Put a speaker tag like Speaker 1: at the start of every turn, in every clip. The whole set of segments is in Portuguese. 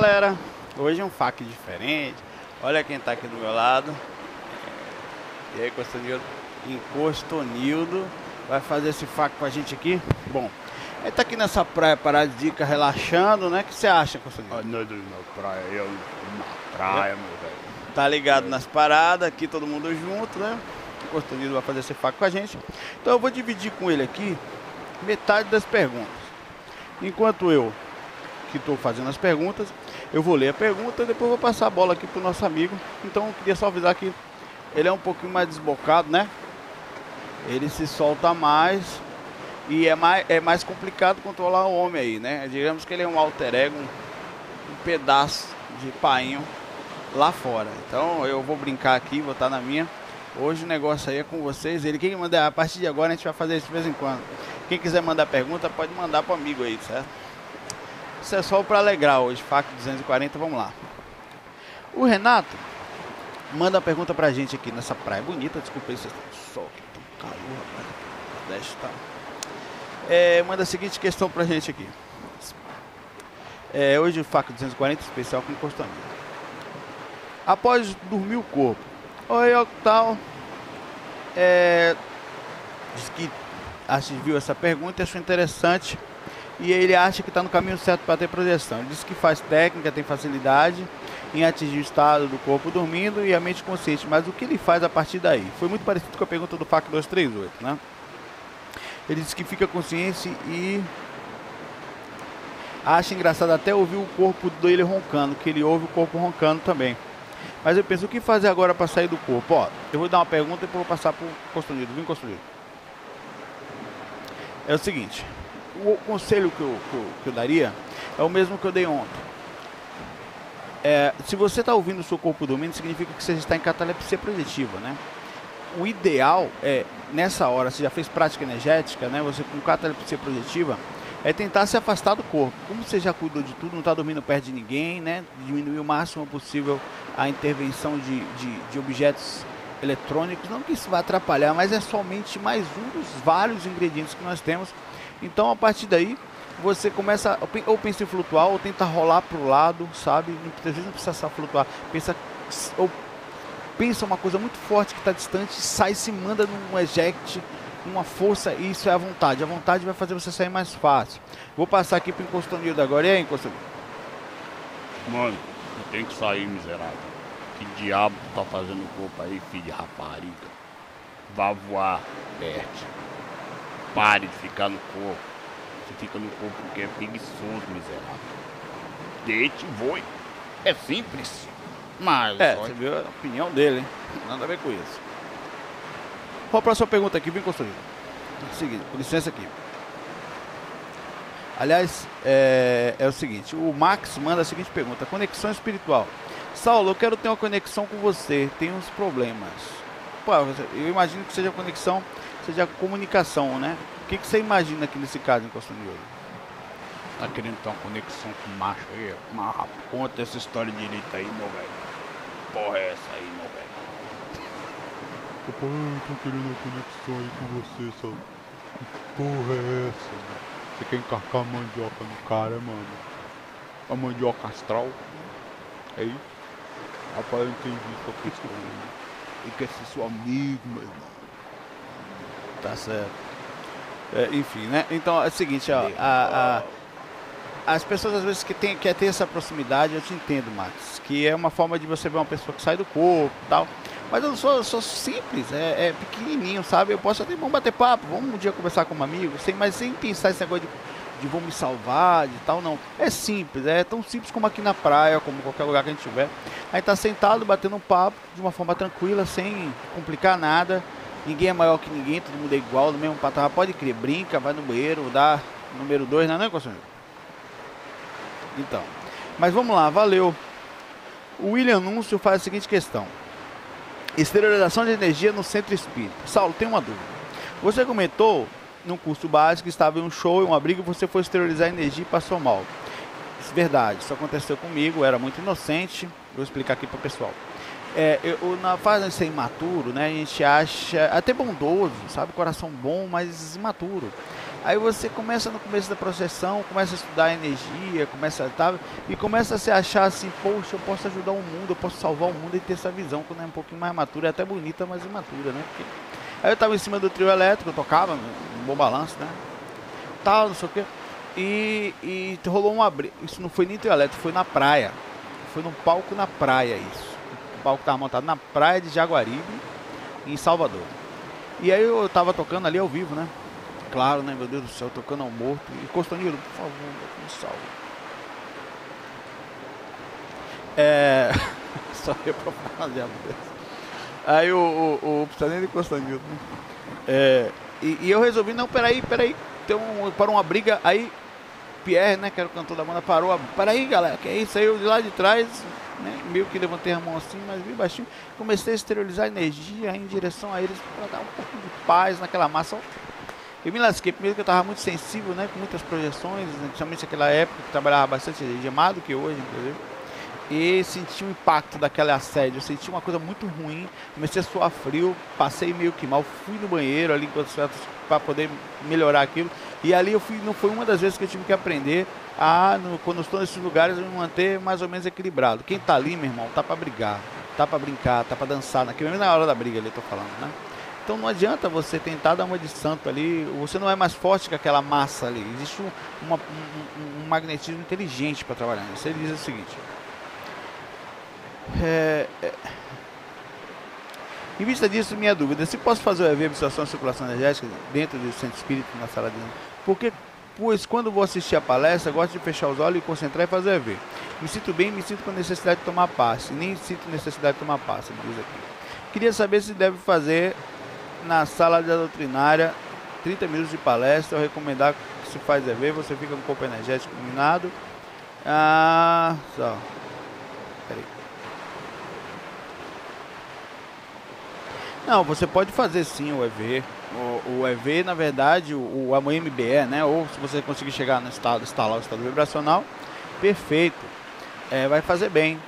Speaker 1: Galera, hoje é um fac diferente. Olha quem tá aqui do meu lado. E aí, Costonildo? Encostonildo. Vai fazer esse fac com a gente aqui? Bom, ele tá aqui nessa praia paradisíaca, relaxando, né? O que você acha, Costonildo?
Speaker 2: Ah, não, na praia, eu na praia, meu velho.
Speaker 1: Tá ligado nas paradas, aqui todo mundo junto, né? O Costonildo vai fazer esse fac com a gente. Então eu vou dividir com ele aqui metade das perguntas. Enquanto eu que estou fazendo as perguntas. Eu vou ler a pergunta e depois vou passar a bola aqui para o nosso amigo. Então eu queria só avisar que ele é um pouquinho mais desbocado, né? Ele se solta mais e é mais, é mais complicado controlar o homem aí, né? Digamos que ele é um alter ego, um, um pedaço de painho lá fora. Então eu vou brincar aqui, vou estar na minha. Hoje o negócio aí é com vocês. Ele quem mandar a partir de agora a gente vai fazer isso de vez em quando. Quem quiser mandar pergunta pode mandar para o amigo aí, certo? Isso é só para alegrar hoje, FAC 240, vamos lá. O Renato manda uma pergunta pra gente aqui nessa praia bonita. Desculpa estão sol, que tão calor, rapaz. Tá. É, manda a seguinte questão pra gente aqui. É, hoje o FAC 240 especial com encostamento. Após dormir o corpo. Oi, tal. É, diz que viu essa pergunta e achou interessante e ele acha que está no caminho certo para ter projeção. Ele diz que faz técnica, tem facilidade em atingir o estado do corpo dormindo e a mente consciente, mas o que ele faz a partir daí? Foi muito parecido com a pergunta do FAC 238, né? Ele diz que fica consciente e acha engraçado até ouvir o corpo dele roncando, que ele ouve o corpo roncando também. Mas eu penso, o que fazer agora para sair do corpo? Ó, eu vou dar uma pergunta e depois vou passar para o construído. Vim construído. É o seguinte, o conselho que eu, que eu, que eu daria é o mesmo que eu dei ontem. É, se você está ouvindo o seu corpo dormindo, significa que você está em catalepsia projetiva, né? O ideal é, nessa hora, você já fez prática energética, né? Você com catalepsia projetiva, é tentar se afastar do corpo. Como você já cuidou de tudo, não está dormindo perto de ninguém, né? Diminuir o máximo possível a intervenção de, de, de objetos eletrônicos. Não que isso vá atrapalhar, mas é somente mais um dos vários ingredientes que nós temos então a partir daí você começa ou pensa em flutuar ou tenta rolar para o lado, sabe? Às vezes não precisa só flutuar, pensa ou pensa uma coisa muito forte que está distante, sai se manda num eject, uma força e isso é a vontade. A vontade vai fazer você sair mais fácil. Vou passar aqui para o Encostonildo agora. E aí?
Speaker 2: Mano, tu tem que sair, miserável. Que diabo tu tá fazendo corpo aí, filho de rapariga? Vá voar, perde. Pare de ficar no corpo. Você fica no corpo porque é preguiçoso, miserável. Deite e voe. É simples. Mas.
Speaker 1: É, você viu a opinião dele, hein? Nada a ver com isso. Qual a próxima pergunta aqui? Vem construído. Seguinte, com licença aqui. Aliás, é, é, o seguinte: o Max manda a seguinte pergunta: conexão espiritual. Saulo, eu quero ter uma conexão com você, tem uns problemas. Pô, eu imagino que seja conexão seja comunicação, né? O que, que você imagina aqui nesse caso em Costa de Ouro?
Speaker 2: Tá querendo ter uma conexão com macho aí? Mas conta essa história direita aí, meu velho. Porra é essa aí, meu velho?
Speaker 3: Papai, eu tô querendo uma conexão aí com você, só. Que porra é essa? Mano? Você quer encarcar a mandioca no cara, mano? A mandioca astral? Aí? Rapaz, eu entendi sua questão. Ele quer ser seu amigo, meu irmão.
Speaker 1: Tá certo. É, enfim, né? Então é o seguinte, ó, a, a, as pessoas às vezes que tem, quer ter essa proximidade, eu te entendo, Max, que é uma forma de você ver uma pessoa que sai do corpo tal. Mas eu sou, sou simples, é, é, pequenininho, sabe? Eu posso até vamos bater papo, vamos um dia conversar com um amigo, sem, mas sem pensar esse negócio de, de vou me salvar, de tal, não. É simples, é tão simples como aqui na praia, como qualquer lugar que a gente tiver. A gente tá sentado, batendo um papo de uma forma tranquila, sem complicar nada. Ninguém é maior que ninguém, todo mundo é igual, no mesmo patamar. Pode crer, brinca, vai no banheiro, dá número 2, não é, não é? Então, mas vamos lá, valeu. O William Núncio faz a seguinte questão: Esterilização de energia no centro espírita. Saulo, tem uma dúvida. Você comentou num curso básico estava em um show, em uma briga, e você foi esterilizar energia e passou mal. Verdade, isso aconteceu comigo, era muito inocente. Vou explicar aqui para o pessoal é, eu, na fase de ser imaturo, né, a gente acha até bondoso, sabe, coração bom, mas imaturo. Aí você começa no começo da processão, começa a estudar energia, começa a tá, e começa a se achar assim, poxa, eu posso ajudar o mundo, eu posso salvar o mundo e ter essa visão, quando é um pouquinho mais matura, é até bonita, mas imatura, né? Porque... Aí eu tava em cima do trio elétrico, eu tocava, um bom balanço, né? Tal, não sei o que. E, e rolou uma briga. Isso não foi nem trio elétrico, foi na praia. Foi num palco na praia isso. Palco tava montado na praia de Jaguaribe, em Salvador. E aí eu tava tocando ali ao vivo, né? Claro, né, meu Deus do céu, tocando ao morto. E Costanilo, por favor, me salve. É. Só ia pra falar de Aí o, o, o de Costanilo, né? É, e, e, eu resolvi, não, peraí, peraí. Tem um, para uma briga, aí Pierre, né, que era o cantor da banda, parou. A, peraí, galera, que é isso? Aí eu de lá de trás, né, meio que levantei a mão assim, mas bem baixinho. Comecei a esterilizar energia em direção a eles para dar um pouco de paz naquela massa. Eu me lasquei, primeiro que eu estava muito sensível, né, com muitas projeções, né, principalmente naquela época que trabalhava bastante gemado que hoje, inclusive. E senti o impacto daquele assédio, senti uma coisa muito ruim, comecei a suar frio, passei meio que mal, fui no banheiro ali enquanto para poder melhorar aquilo. E ali eu fui, não foi uma das vezes que eu tive que aprender a, no, quando estou nesses lugares, me manter mais ou menos equilibrado. Quem tá ali, meu irmão, tá para brigar, tá para brincar, tá para dançar, naquele mesmo na hora da briga ali, tô falando, né? Então não adianta você tentar dar uma de santo ali, você não é mais forte que aquela massa ali. Existe um, uma, um, um magnetismo inteligente para trabalhar nisso. Ele diz o seguinte: é, é, em vista disso, minha dúvida: se posso fazer o EV, observação de circulação energética, dentro do centro espírita, na sala de. Porque, pois, quando vou assistir a palestra, gosto de fechar os olhos e concentrar e fazer EV. Me sinto bem, me sinto com necessidade de tomar passe. Nem sinto necessidade de tomar passe, diz aqui. Queria saber se deve fazer na sala da doutrinária 30 minutos de palestra. Eu recomendar que se faz EV, você fica com o corpo energético iluminado. Ah, só. Peraí. Não, você pode fazer sim o EV. O, o EV, na verdade, o, o MBE, né? Ou se você conseguir chegar no estado, instalar o estado vibracional, perfeito. É, vai fazer bem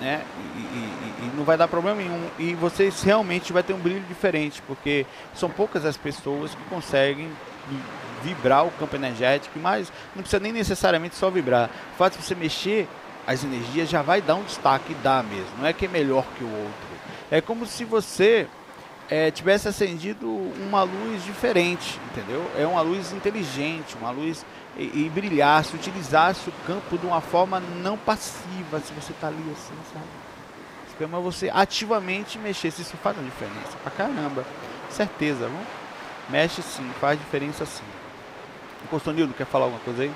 Speaker 1: né? E, e, e, não vai dar problema nenhum. E vocês realmente vai ter um brilho diferente, porque são poucas as pessoas que conseguem vibrar o campo energético, mas não precisa nem necessariamente só vibrar. O fato de você mexer as energias já vai dar um destaque, dá mesmo. Não é que é melhor que o outro. É como se você é, tivesse acendido uma luz diferente, entendeu? É uma luz inteligente, uma luz e, e brilhasse, utilizasse o campo de uma forma não passiva, se você está ali assim, sabe? Mas você ativamente mexesse, isso faz uma diferença pra caramba. Certeza, viu? Mexe sim, faz diferença sim. O Costonildo quer falar alguma coisa aí?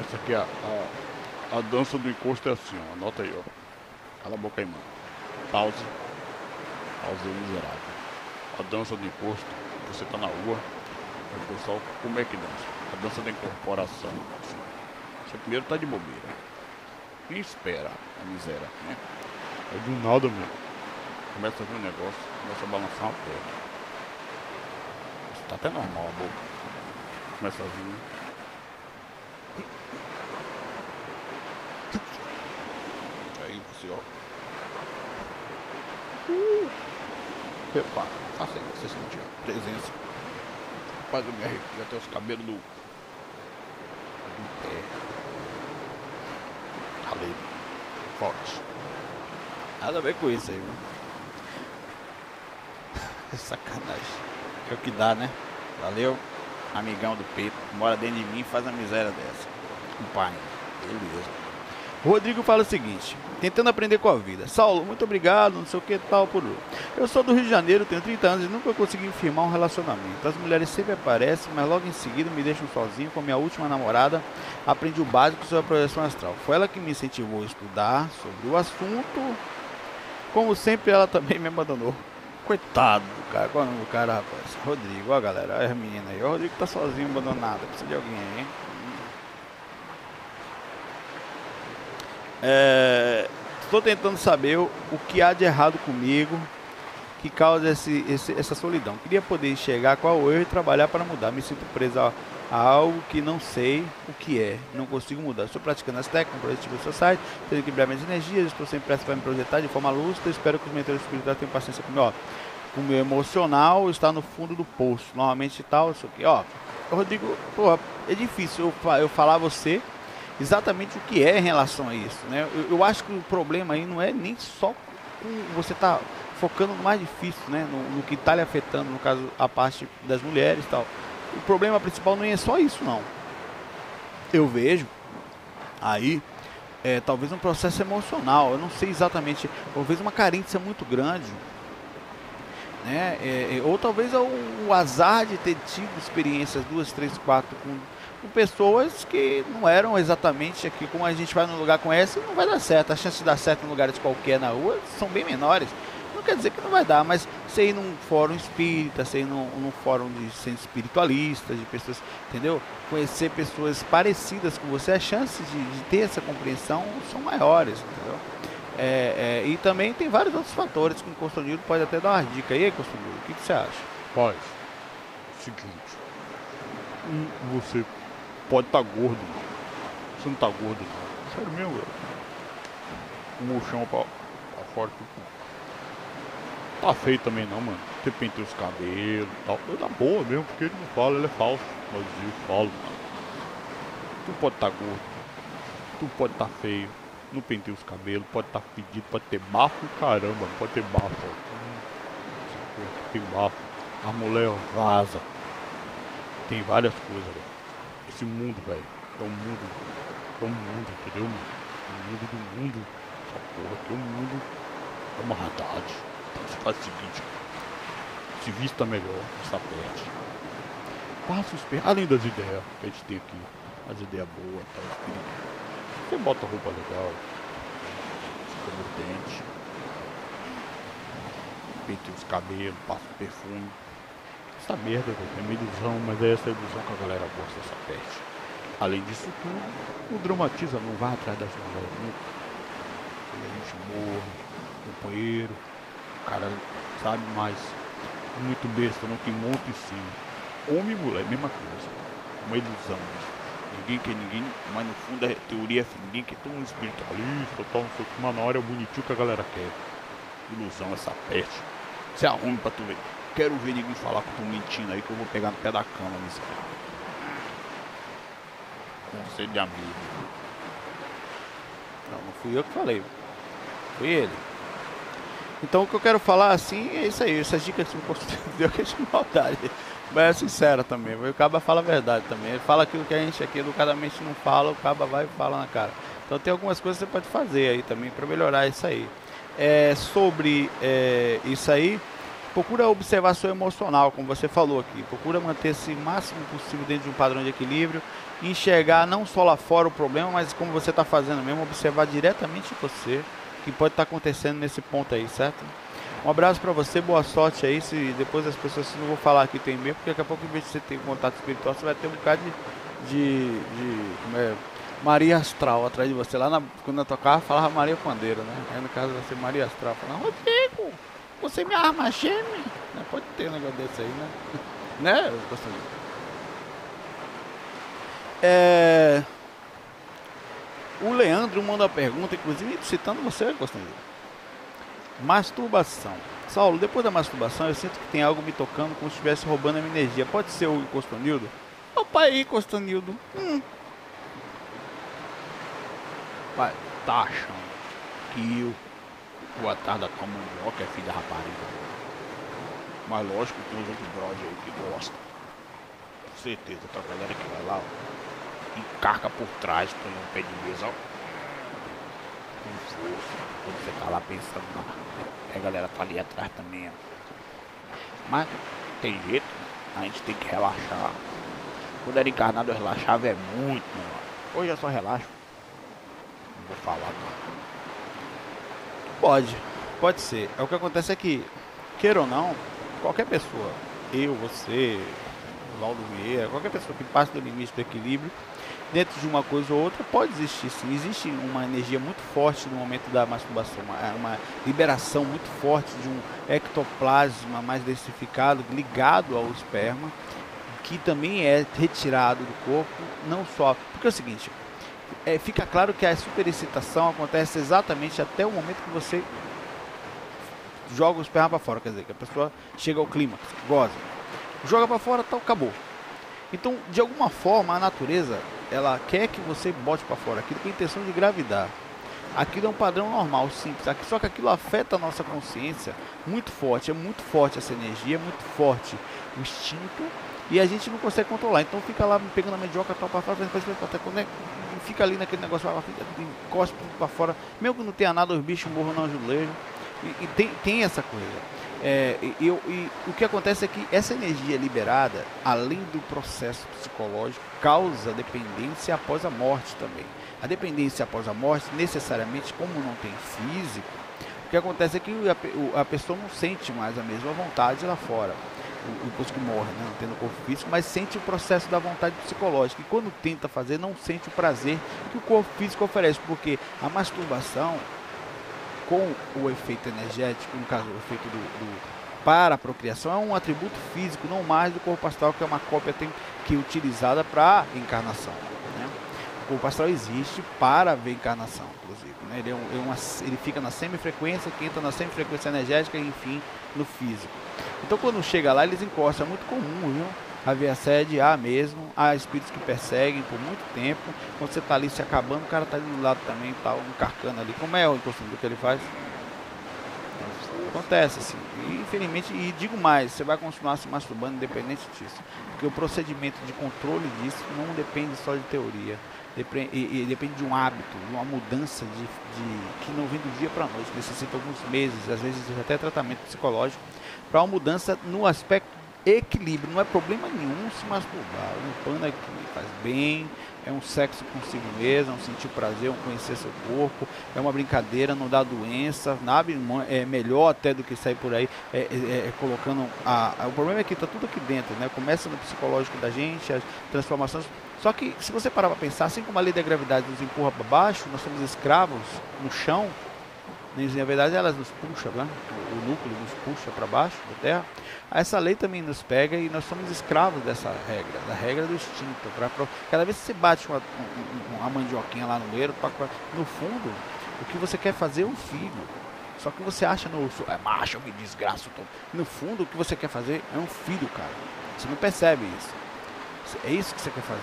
Speaker 2: Essa aqui, a, a, dança do encosto é assim, ó. Anota aí, ó. Cala a boca aí, mano. Pause. Pause miserável a dança do imposto, você tá na rua, o pessoal, como é que dança? A dança da incorporação. Assim. Você primeiro tá de bobeira. Quem espera a miséria, né? É do nada, meu. Começa a ver um negócio, começa a balançar uma perna. Tá até normal a boca. Começa a vir. Você, ó. Uh. Repara. Assim, você sentir a presença. Eu me arrepio até os cabelos do. do pé. Ralei. Forte.
Speaker 1: Nada a ver com isso aí, mano. Sacanagem. É o que dá, né? Valeu, amigão do peito. Mora dentro de mim e faz uma miséria dessa. Um pai. Beleza. Rodrigo fala o seguinte: tentando aprender com a vida. Saulo, muito obrigado, não sei o que tal por. Eu sou do Rio de Janeiro, tenho 30 anos e nunca consegui firmar um relacionamento. As mulheres sempre aparecem, mas logo em seguida me deixam sozinho com a minha última namorada. Aprendi o básico sobre a projeção astral. Foi ela que me incentivou a estudar sobre o assunto. Como sempre, ela também me abandonou. Coitado do cara, qual é o nome do cara, rapaz? Rodrigo, ó galera, olha a menina aí. O Rodrigo tá sozinho, abandonado. Precisa de alguém aí, hein? Estou é, tentando saber o, que há de errado comigo que causa esse, esse, essa solidão. Queria poder enxergar qual erro e trabalhar para mudar. Me sinto preso a, a, algo que não sei o que é. Não consigo mudar. Estou praticando as técnicas, projetivo society, tendo que minhas energias, estou sem pressa para me projetar de forma lúcida. Espero que os mentores espirituais tenham paciência comigo. O meu emocional está no fundo do poço. Normalmente tal, isso aqui. Ó, Rodrigo, porra, é difícil eu, eu falar você exatamente o que é em relação a isso. Né? Eu, eu acho que o problema aí não é nem só você tá focando no mais difícil, né? no, no que está lhe afetando, no caso, a parte das mulheres e tal. O problema principal não é só isso, não. Eu vejo aí é, talvez um processo emocional, eu não sei exatamente, talvez uma carência muito grande, né? É, é ou talvez o, o, azar de ter tido experiências duas, três, quatro com com pessoas que não eram exatamente aqui, como a gente vai num lugar essa, não vai dar certo. A chance de dar certo em lugares qualquer na rua são bem menores. Não quer dizer que não vai dar, mas você ir num fórum espírita, você ir num, num fórum de centro espiritualista, de pessoas, entendeu? Conhecer pessoas parecidas com você, as chances de, de ter essa compreensão são maiores, entendeu? É, é, e também tem vários outros fatores que o Constantino pode até dar uma dica aí, Constantino. O que, que você acha?
Speaker 2: Paz, seguinte, você pode estar tá gordo. Você não tá gordo, não. Sério mesmo, velho. O mochão pra, pra fora. Tipo, tá feio também não, mano. Você penteia os cabelos e tal. É da boa mesmo, porque ele não fala, ele é falso. Mas eu falo, mano. Tu pode estar tá gordo. Tu pode estar tá feio. Não penteia os cabelos, pode estar tá fedido, pode ter bafo, caramba, pode ter bafo. Tem bafo. A mulher vaza. Tem várias coisas, velho esse mundo, velho. É um mundo. É um mundo, entendeu? O mundo do mundo. Essa porra aqui é um mundo. É uma maldade. Então você faz o seguinte. Se vista melhor, está perto. Passa os pés. Além das ideias que a gente tem aqui. As ideias boas, tá? Você bota roupa legal. Escova o dente. Peita os cabelos, passa o perfume essa merda, É uma ilusão, mas é essa ilusão que a galera gosta dessa peste. Além disso tudo, não dramatiza, não vai atrás das mulheres nunca. A gente morre, companheiro, o cara sabe mais. Muito besta, não tem monte em cima. Homem e mulher, mesma coisa. Uma ilusão. Ninguém quer ninguém, mas no fundo a teoria é assim, ninguém quer um espiritualista, tal, sei o que, mas na hora é bonitinho que a galera quer. Ilusão, essa peste. Se arrume pra tu ver quero ver ninguém falar que eu tô mentindo aí que eu vou pegar no pé da cama, miséria. Conselho de amigo.
Speaker 1: Não, não fui eu que falei. Foi ele. Então o que eu quero falar assim é isso aí, essas dicas que você deu que é de maldade. Mas é sincera também, o Caba fala a verdade também. Ele fala aquilo que a gente aqui educadamente não fala, o Caba vai e fala na cara. Então tem algumas coisas que você pode fazer aí também para melhorar isso aí. É, sobre é, isso aí, procura observar seu emocional, como você falou aqui. Procura manter-se o máximo possível dentro de um padrão de equilíbrio. Enxergar não só lá fora o problema, mas como você está fazendo mesmo, observar diretamente você o que pode estar tá acontecendo nesse ponto aí, certo? Um abraço para você, boa sorte aí. Se depois as pessoas, se não vou falar aqui tem e-mail, porque daqui a pouco, em vez de você ter contato espiritual, você vai ter um bocado de. de, de é, Maria Astral atrás de você. Lá na, quando eu tocava, falava Maria Pandeira, né? Aí no caso vai ser Maria Astral. Falando, Rodrigo, você me arma gêmeo? Né? Pode ter um negócio desse aí, né? né, Constantino? É... O Leandro manda uma pergunta, inclusive citando você, Constantino. Masturbação. Saulo, depois da masturbação eu sinto que tem algo me tocando como se estivesse roubando a minha energia. Pode ser o Costanildo? Opa aí, Costanildo. Hum. Vai, tá achando que eu o atrás da tua mandioca é da rapariga. Mas lógico que tem uns outros brode aí que gostam. Com certeza, a galera que vai lá, ó, encarca por trás, põe um pé de mesa, ó. Com força. Quando você tá lá pensando na. A galera tá ali atrás também, ó. Mas tem jeito, a gente tem que relaxar. Quando era encarnado eu relaxava é muito, mano. Hoje eu só relaxo. Não vou falar não. Pode, pode ser. É o que acontece é que, queira ou não, qualquer pessoa, eu, você, Valdo Vieira, qualquer pessoa que passe do limite do equilíbrio, dentro de uma coisa ou outra, pode existir sim. Existe uma energia muito forte no momento da masturbação, uma, uma liberação muito forte de um ectoplasma mais densificado ligado ao esperma, que também é retirado do corpo, não só. Porque é o seguinte, é, fica claro que a superexcitação acontece exatamente até o momento que você joga o esperma para fora, quer dizer, que a pessoa chega ao clímax, goza. Joga para fora, tal, acabou. Então, de alguma forma, a natureza, ela quer que você bote para fora aquilo com a intenção de gravidar. Aquilo é um padrão normal, simples. Só que aquilo afeta a nossa consciência muito forte. É muito forte essa energia, é muito forte o instinto e a gente não consegue controlar. Então fica lá pegando a mandioca tal para fora, quando fica ali naquele negócio, encosta para fora, mesmo que não tenha nada, os bichos morram no azulejo. E, e tem, tem essa coisa. É, e, e, e, o que acontece é que essa energia liberada, além do processo psicológico, causa dependência após a morte também. A dependência após a morte, necessariamente, como não tem físico, o que acontece é que a, a pessoa não sente mais a mesma vontade lá fora depois que morre, né? não tendo corpo físico, mas sente o processo da vontade psicológica. E quando tenta fazer, não sente o prazer que o corpo físico oferece, porque a masturbação, com o efeito energético, no caso, o efeito do, do para a procriação, é um atributo físico, não mais do corpo astral, que é uma cópia tem, que é utilizada para encarnação. O corpo astral existe para ver encarnação, inclusive. Né? Ele, é, um, é uma, ele fica na semifrequência, que entra na semifrequência energética e, enfim, no físico. Então quando chega lá, eles encostam. É muito comum, viu? Haver assédio, há mesmo. Há espíritos que perseguem por muito tempo. Quando você está ali se acabando, o cara está ali do lado também, tá um ali. Como é o costume do que ele faz? Acontece assim. E, infelizmente, e digo mais, você vai continuar se masturbando independente disso. Porque o procedimento de controle disso não depende só de teoria. Depende, e, e depende de um hábito, de uma mudança de, de que não vem do dia para a noite. Necessita alguns meses, às vezes até tratamento psicológico para uma mudança no aspecto equilíbrio. Não é problema nenhum se masturbar. Um pano aqui faz bem, é um sexo consigo mesmo, é um sentir prazer, é um conhecer seu corpo, é uma brincadeira, não dá doença, nada é melhor até do que sair por aí é, é, é colocando. A, a, o problema é que está tudo aqui dentro, né? Começa no psicológico da gente, as transformações. Só que se você parar para pensar, assim como a lei da gravidade nos empurra para baixo, nós somos escravos no chão, na verdade elas nos puxam, né? o núcleo nos puxa para baixo da Terra. Essa lei também nos pega e nós somos escravos dessa regra, da regra do instinto. Pra, pra cada vez que você bate uma, uma mandioquinha lá no meio, no fundo, o que você quer fazer é um filho. Só que você acha no é macho, me desgraço. Tô. No fundo, o que você quer fazer é um filho, cara. Você não percebe isso. É isso que você quer fazer.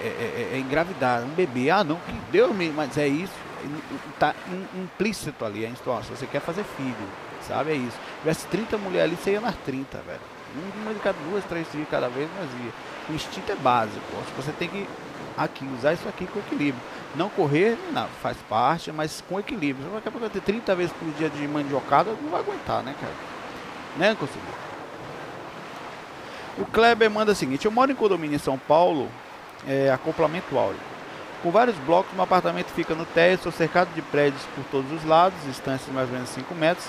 Speaker 1: É, é, é, é engravidar, um bebê. Ah, não, que Deus me. Mas é isso tá implícito ali a instrução. Você quer fazer filho, sabe? É isso. Se tivesse 30 mulheres ali, você ia nas 30, velho. Uma de cada duas, três de cada vez, mas ia. O instinto é básico. Você tem que aqui usar isso aqui com equilíbrio. Não correr, não, faz parte, mas com equilíbrio. Daqui a pouco ter 30 vezes por dia de mandiocada, não vai aguentar, né, cara? Né, conselheiro? O Kleber manda o seguinte: Eu moro em condomínio em São Paulo, é, acoplamento áureo. Com vários blocos, meu apartamento fica no térreo, cercado de prédios por todos os lados, distâncias de mais ou menos 5 metros.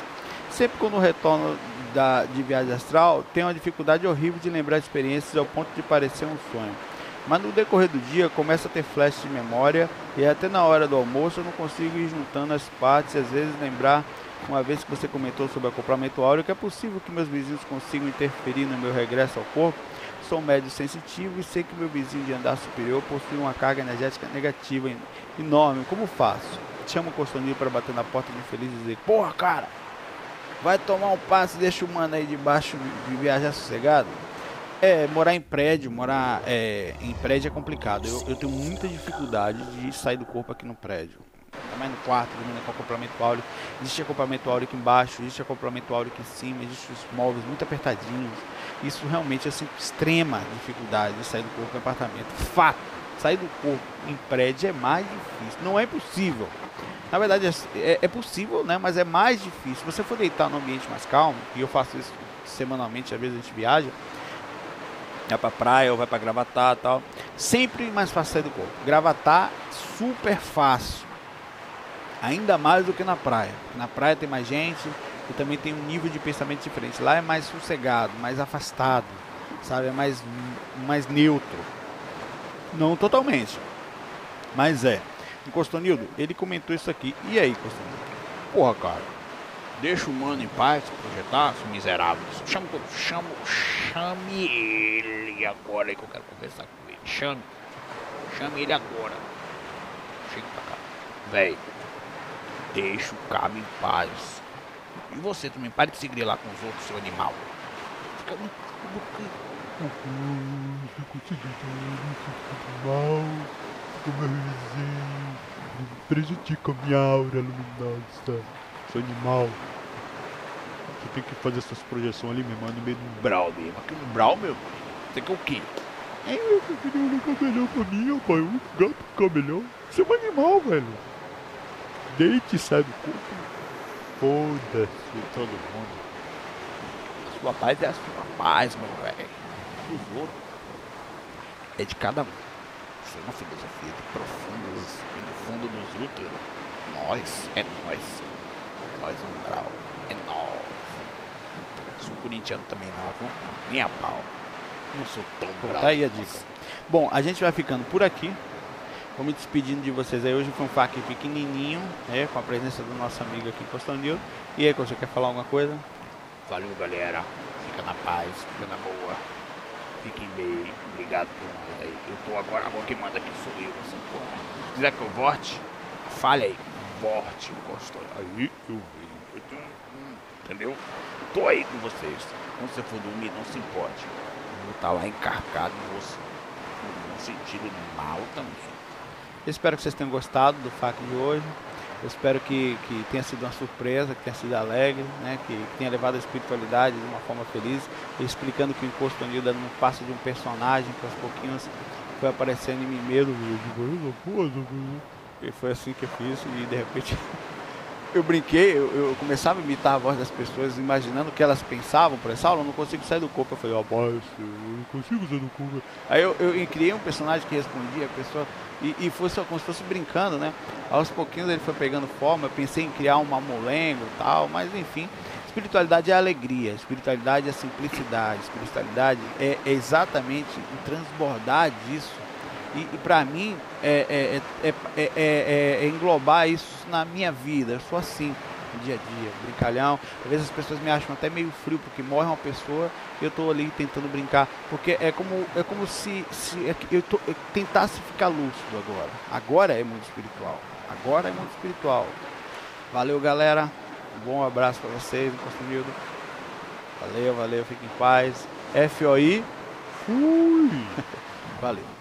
Speaker 1: Sempre quando retorno da, de viagem astral, tenho uma dificuldade horrível de lembrar experiências ao ponto de parecer um sonho. Mas no decorrer do dia, começo a ter flash de memória e até na hora do almoço eu não consigo ir juntando as partes e às vezes lembrar, uma vez que você comentou sobre acoplamento áureo, que é possível que meus vizinhos consigam interferir no meu regresso ao corpo Sou médio sensitivo e sei que meu vizinho de andar superior possui uma carga energética negativa enorme. Como faço? Chamo o Costonil para bater na porta de feliz e dizer: Porra, cara, vai tomar um passe e deixa o mano aí debaixo de viajar sossegado? É, morar em prédio, morar é, em prédio é complicado. Eu, eu, tenho muita dificuldade de sair do corpo aqui no prédio. Também no quarto, dormindo com acoplamento áureo. Existe acoplamento áureo aqui embaixo, existe acoplamento áureo aqui em cima, existe os móveis muito apertadinhos. Isso realmente é assim, extrema dificuldade de sair do corpo do apartamento. Fato. Sair do corpo em prédio é mais difícil. Não é impossível. Na verdade, é, é possível, né? Mas é mais difícil. Se você for deitar num ambiente mais calmo, e eu faço isso semanalmente, às vezes a gente viaja, vai pra praia ou vai pra gravatar tal. Sempre mais fácil sair do corpo. Gravatar, super fácil. Ainda mais do que na praia. Na praia tem mais gente, e também tem um nível de pensamento diferente. Lá é mais sossegado, mais afastado. sabe? É mais, mais neutro. Não totalmente, mas é. Encostonildo, ele comentou isso aqui. E aí, Encostonildo?
Speaker 2: Porra, cara. Deixa o mano em paz projetar, seu miserável. Chama, chama, chame ele agora aí que eu quero conversar com ele. Chame. Chame ele agora. Chega pra cá. Véi, deixa o cabo em paz. E você também, pare de se grilar com os outros, seu animal. Fica muito.
Speaker 3: mal, o meu vizinho, prejudica minha aura luminosa, sou animal. Você tem que fazer essas projeções ali mesmo, no meio do
Speaker 2: Brau mesmo. Aqui no Brau, meu. Você quer o quê?
Speaker 3: É, eu queria um camelhão pra mim, rapaz. Um gato camelhão. Você é um animal, velho. Deite e do corpo. Foda-se todo mundo.
Speaker 2: A sua paz é a sua paz, meu velho. Os outros é de cada um. Isso é uma filosofia de profundos e no fundo dos úteros. Nós é nós. Nós um grau. É nós. Sou corintiano também não, viu? Nem a pau. Não sou tão bravo.
Speaker 1: tá aí a dica. Bom, a gente vai ficando por aqui. Vou me despedindo de vocês aí. Hoje foi um FAQ pequenininho, né? Com a presença do nosso amigo aqui, Costandilo. E aí, você quer falar alguma coisa?
Speaker 2: Valeu, galera. Fica na paz, fica na boa. Fiquem bem. Obrigado por nós aí. Eu tô agora, agora quem manda aqui sou eu. Essa porra. Se quiser que eu volte, fale aí. Volte, encostou. Aí eu venho. Eu Entendeu? Tô aí com vocês. Quando você for dormir, não se importe. Eu vou estar lá encarcado em você. No sentido mal também.
Speaker 1: Eu espero que vocês tenham gostado do FAQ de hoje. Eu espero que, que tenha sido uma surpresa, que tenha sido alegre, né? que, que tenha levado a espiritualidade de uma forma feliz, explicando que o Encosto Unido não passa de um personagem que aos pouquinhos foi aparecendo em mim mesmo. E foi assim que eu fiz e de repente eu brinquei, eu, eu começava a imitar a voz das pessoas, imaginando o que elas pensavam por essa aula, eu não consigo sair do corpo. Eu falei, ó,
Speaker 3: Rapaz, eu não consigo sair do cu.
Speaker 1: Aí eu, eu criei um personagem que respondia a pessoa e, e fosse como se fosse brincando, né? Aos pouquinhos ele foi pegando forma, eu pensei em criar um mamulengo e tal, mas enfim. Espiritualidade é alegria, espiritualidade é simplicidade, espiritualidade é, é exatamente transbordar disso. E, e para mim é, é, é, é, é- é englobar isso na minha vida. Eu sou assim, dia a dia, brincalhão. Às vezes as pessoas me acham até meio frio porque morre uma pessoa e eu tô ali tentando brincar. Porque é como, é como se, se eu, tô- eu tentasse ficar lúcido agora. Agora é mundo espiritual. Agora é mundo espiritual. Valeu, galera. Um bom abraço para vocês, Encosto Valeu, valeu, fiquem em paz. FOI.
Speaker 3: Fui!
Speaker 1: Valeu.